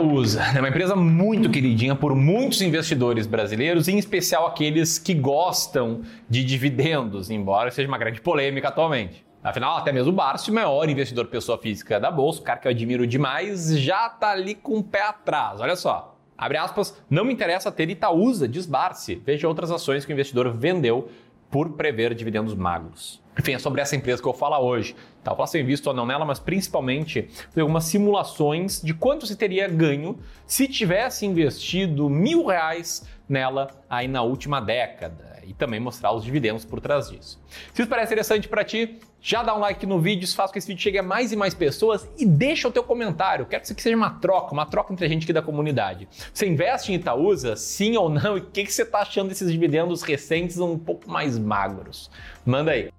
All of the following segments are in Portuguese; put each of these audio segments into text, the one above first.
Itaúsa é uma empresa muito queridinha por muitos investidores brasileiros, em especial aqueles que gostam de dividendos, embora seja uma grande polêmica atualmente. Afinal, até mesmo o Barcio, maior investidor pessoa física da Bolsa, o cara que eu admiro demais, já tá ali com o pé atrás. Olha só. Abre aspas, não me interessa ter Itaúsa, diz Barsi. Veja outras ações que o investidor vendeu por prever dividendos magros. Enfim, é sobre essa empresa que eu vou falar hoje. Tá, eu faço invisto ou não nela, mas principalmente fazer algumas simulações de quanto se teria ganho se tivesse investido mil reais nela aí na última década e também mostrar os dividendos por trás disso. Se isso parece interessante para ti, já dá um like no vídeo, faz com que esse vídeo chegue a mais e mais pessoas e deixa o teu comentário. Quero que isso aqui seja uma troca, uma troca entre a gente aqui da comunidade. Você investe em Itaúsa, sim ou não? E o que, que você está achando desses dividendos recentes um pouco mais magros? Manda aí.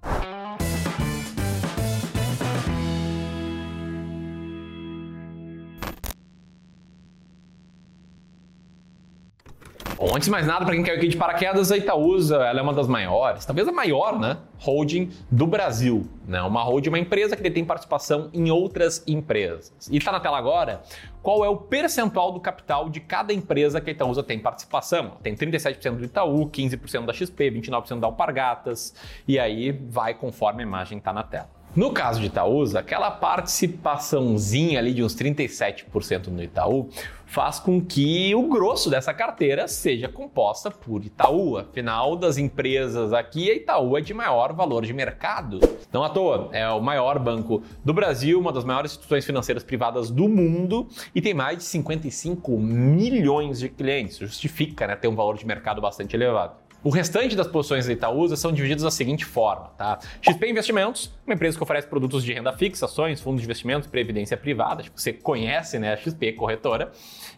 Bom, antes de mais nada, para quem caiu aqui de paraquedas, a Itaúsa ela é uma das maiores, talvez a maior, né? Holding do Brasil. Né? Uma holding, uma empresa que detém participação em outras empresas. E está na tela agora qual é o percentual do capital de cada empresa que a Itaúsa tem participação. Tem 37% do Itaú, 15% da XP, 29% da Alpargatas, e aí vai conforme a imagem está na tela. No caso de Itaúsa, aquela participaçãozinha ali de uns 37% no Itaú faz com que o grosso dessa carteira seja composta por Itaú. Afinal, das empresas aqui, a Itaú é de maior valor de mercado. Não à toa, é o maior banco do Brasil, uma das maiores instituições financeiras privadas do mundo e tem mais de 55 milhões de clientes. Justifica né, ter um valor de mercado bastante elevado. O restante das posições da Itaúsa são divididas da seguinte forma, tá? XP Investimentos, uma empresa que oferece produtos de renda fixa, ações, fundos de investimentos, previdência privada, tipo, você conhece, né, a XP corretora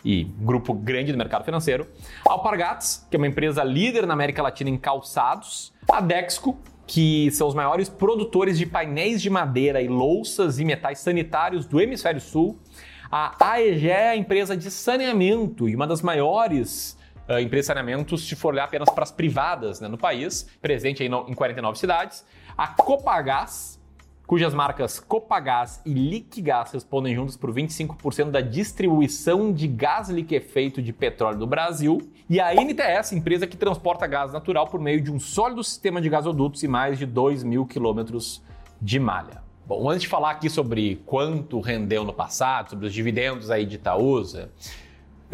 e grupo grande do mercado financeiro. Alpargatas, que é uma empresa líder na América Latina em calçados. A Dexco, que são os maiores produtores de painéis de madeira e louças e metais sanitários do hemisfério sul. A AEG é a empresa de saneamento e uma das maiores uh, em saneamentos, se for olhar apenas para as privadas né, no país, presente aí no, em 49 cidades. A Copagás, cujas marcas Copagás e Liquigás respondem juntas por 25% da distribuição de gás liquefeito de petróleo do Brasil, e a NTS, empresa que transporta gás natural por meio de um sólido sistema de gasodutos e mais de 2 mil quilômetros de malha. Bom, antes de falar aqui sobre quanto rendeu no passado, sobre os dividendos aí de Itaúsa,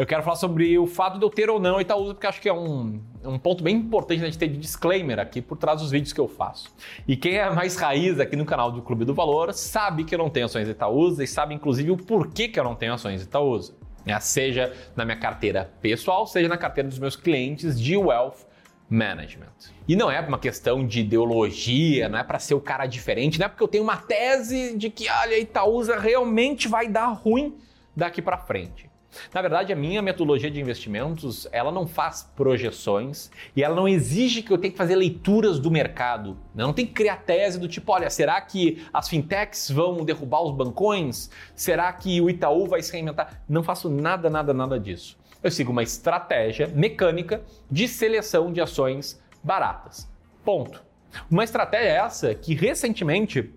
eu quero falar sobre o fato de eu ter ou não Itaúsa, porque acho que é um, um ponto bem importante a gente ter de disclaimer aqui por trás dos vídeos que eu faço. E quem é mais raiz aqui no canal do Clube do Valor sabe que eu não tenho ações Itaúsa e sabe inclusive o porquê que eu não tenho ações Itaúsa. Né? Seja na minha carteira pessoal, seja na carteira dos meus clientes de Wealth Management. E não é uma questão de ideologia, não é para ser o cara diferente, não é porque eu tenho uma tese de que, olha, Itaúsa realmente vai dar ruim daqui para frente. Na verdade, a minha metodologia de investimentos, ela não faz projeções e ela não exige que eu tenha que fazer leituras do mercado. Né? Não tem que criar tese do tipo, olha, será que as fintechs vão derrubar os bancões? Será que o Itaú vai se reinventar? Não faço nada, nada, nada disso. Eu sigo uma estratégia mecânica de seleção de ações baratas. Ponto. Uma estratégia essa que recentemente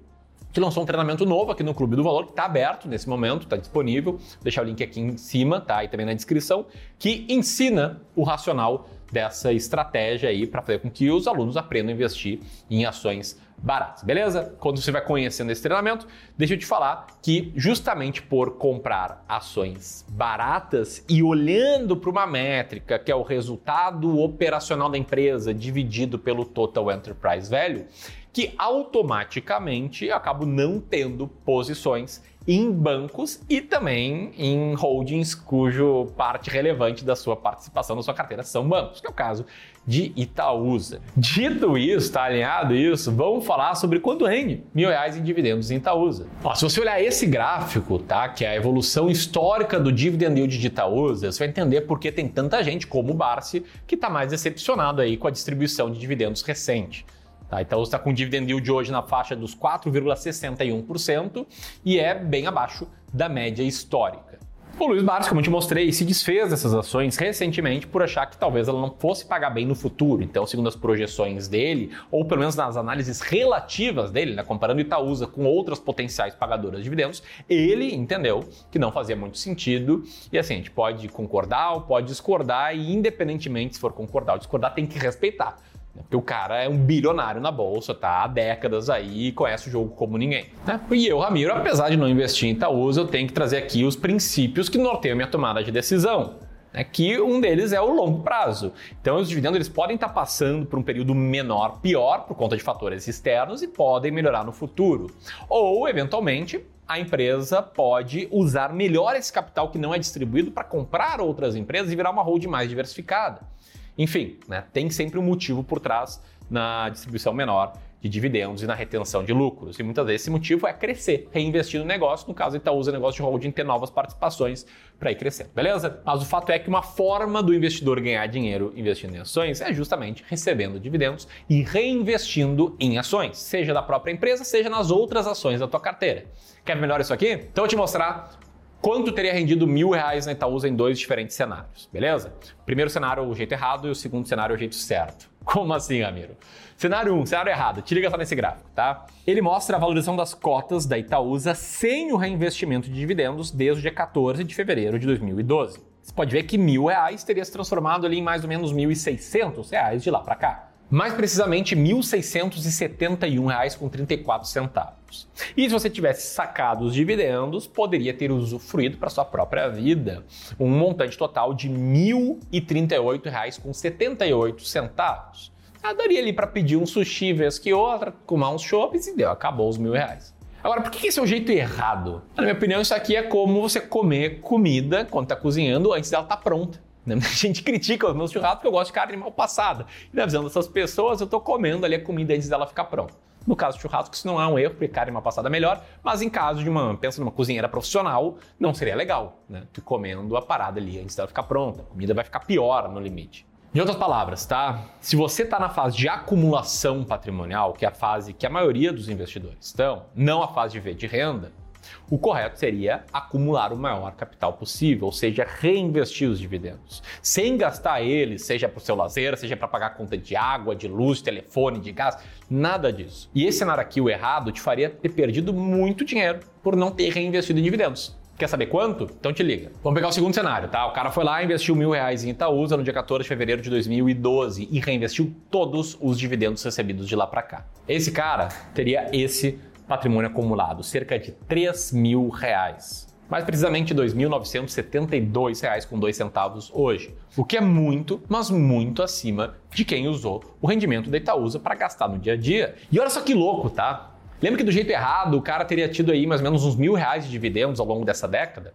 que lançou um treinamento novo aqui no Clube do Valor, que está aberto nesse momento, está disponível. Vou deixar o link aqui em cima, tá? E também na descrição, que ensina o racional dessa estratégia aí para fazer com que os alunos aprendam a investir em ações baratas, beleza? Quando você vai conhecendo esse treinamento, deixa eu te falar que justamente por comprar ações baratas e olhando para uma métrica que é o resultado operacional da empresa dividido pelo total enterprise value, que automaticamente acabo não tendo posições em bancos e também em holdings cujo parte relevante da sua participação na sua carteira são bancos, que é o caso de Itaúsa. Dito isso, está alinhado isso, vamos falar sobre quanto rende mil reais em dividendos em Itaúsa. Ó, se você olhar esse gráfico, tá, que é a evolução histórica do dividend yield de Itaúsa, você vai entender por que tem tanta gente como o Barsi que está mais decepcionado aí com a distribuição de dividendos recente. Tá? Então está com dividend yield hoje na faixa dos 4,61% e é bem abaixo da média histórica. O Luiz Barros, como eu te mostrei, se desfez dessas ações recentemente por achar que talvez ela não fosse pagar bem no futuro. Então, segundo as projeções dele, ou pelo menos nas análises relativas dele, né, comparando Itaúsa com outras potenciais pagadoras de dividendos, ele entendeu que não fazia muito sentido. E assim, a gente pode concordar ou pode discordar, e independentemente se for concordar ou discordar, tem que respeitar. Porque o cara é um bilionário na bolsa, tá há décadas aí e conhece o jogo como ninguém. Né? E eu, Ramiro, apesar de não investir em Itaúsa, eu tenho que trazer aqui os princípios que norteiam minha tomada de decisão. É que um deles é o longo prazo. Então, os dividendos eles podem estar passando por um período menor, pior, por conta de fatores externos e podem melhorar no futuro. Ou, eventualmente, a empresa pode usar melhor esse capital que não é distribuído para comprar outras empresas e virar uma holding mais diversificada. Enfim, né, tem sempre um motivo por trás na distribuição menor de dividendos e na retenção de lucros. E muitas vezes esse motivo é crescer, reinvestir no negócio. No caso, Itaú usa negócio de holding, ter novas participações para ir crescendo, beleza? Mas o fato é que uma forma do investidor ganhar dinheiro investindo em ações é justamente recebendo dividendos e reinvestindo em ações, seja da própria empresa, seja nas outras ações da tua carteira. Quer melhor isso aqui? Então eu vou te mostrar quanto teria rendido mil reais na Itaúsa em dois diferentes cenários, beleza? Primeiro cenário o jeito errado e o segundo cenário o jeito certo. Como assim, Ramiro? Cenário 1, um, cenário errado. Te liga só nesse gráfico, tá? Ele mostra a valorização das cotas da Itaúsa sem o reinvestimento de dividendos desde o dia 14 de fevereiro de 2012. Você pode ver que mil reais teria se transformado ali em mais ou menos e seiscentos reais de lá para cá mais precisamente R$ 1.671,34. E se você tivesse sacado os dividendos, poderia ter usufruído para sua própria vida um montante total de R$ 1.038,78. Ah, daria ali para pedir um sushi vez que outra, comer uns chopps e deu, acabou os mil reais. Agora, por que esse é o jeito errado? Na minha opinião, isso aqui é como você comer comida quando está cozinhando antes dela estar tá pronta. Né? A gente critica os meus churrascos porque eu gosto de carne mal passada. E na visão dessas pessoas, eu estou comendo ali a comida antes dela ficar pronta. No caso do churrasco, isso não é um erro, porque carne mal passada é melhor, mas em caso de uma, pensa numa cozinheira profissional, não seria legal, né? Tu comendo a parada ali antes dela ficar pronta. A comida vai ficar pior no limite. Em outras palavras, tá? Se você está na fase de acumulação patrimonial, que é a fase que a maioria dos investidores estão, não a fase de ver de renda, o correto seria acumular o maior capital possível, ou seja, reinvestir os dividendos, sem gastar eles, seja para o seu lazer, seja para pagar conta de água, de luz, telefone, de gás, nada disso. E esse cenário aqui, o errado, te faria ter perdido muito dinheiro por não ter reinvestido em dividendos. Quer saber quanto? Então te liga. Vamos pegar o segundo cenário, tá? O cara foi lá investiu mil reais em Itaúsa no dia 14 de fevereiro de 2012 e reinvestiu todos os dividendos recebidos de lá para cá. Esse cara teria esse patrimônio acumulado, cerca de 3 mil reais. Mais precisamente R$ 2.972,02 centavos hoje, o que é muito, mas muito acima de quem usou o rendimento da Itaúsa para gastar no dia a dia. E olha só que louco, tá? Lembra que do jeito errado o cara teria tido aí mais ou menos uns mil reais de dividendos ao longo dessa década?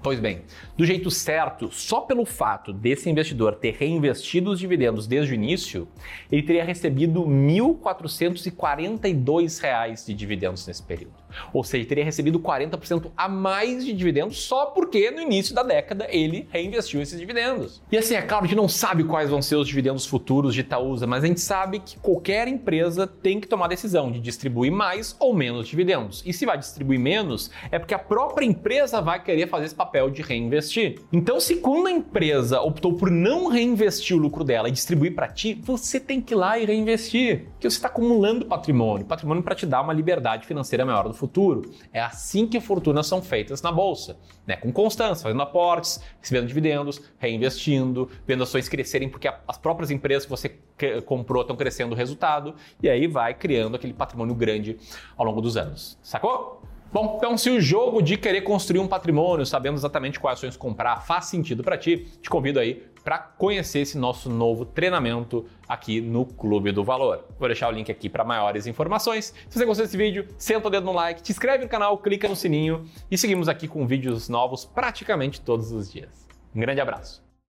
Pois bem, do jeito certo, só pelo fato desse investidor ter reinvestido os dividendos desde o início, ele teria recebido R$ 1.442 de dividendos nesse período. Ou seja, teria recebido 40% a mais de dividendos só porque no início da década ele reinvestiu esses dividendos. E assim, é claro, a gente não sabe quais vão ser os dividendos futuros de Itaúsa, mas a gente sabe que qualquer empresa tem que tomar a decisão de distribuir mais ou menos dividendos. E se vai distribuir menos, é porque a própria empresa vai querer fazer esse papel de reinvestir. Então, se quando a empresa optou por não reinvestir o lucro dela e distribuir para ti, você tem que ir lá e reinvestir, porque você está acumulando patrimônio, patrimônio para te dar uma liberdade financeira maior no futuro. É assim que fortunas são feitas na bolsa, né? com constância, fazendo aportes, recebendo dividendos, reinvestindo, vendo ações crescerem porque as próprias empresas que você comprou estão crescendo o resultado e aí vai criando aquele patrimônio grande ao longo dos anos. Sacou? Bom, então se o jogo de querer construir um patrimônio, sabendo exatamente quais ações comprar, faz sentido para ti, te convido aí para conhecer esse nosso novo treinamento aqui no Clube do Valor. Vou deixar o link aqui para maiores informações. Se você gostou desse vídeo, senta o dedo no like, te inscreve no canal, clica no sininho e seguimos aqui com vídeos novos praticamente todos os dias. Um grande abraço.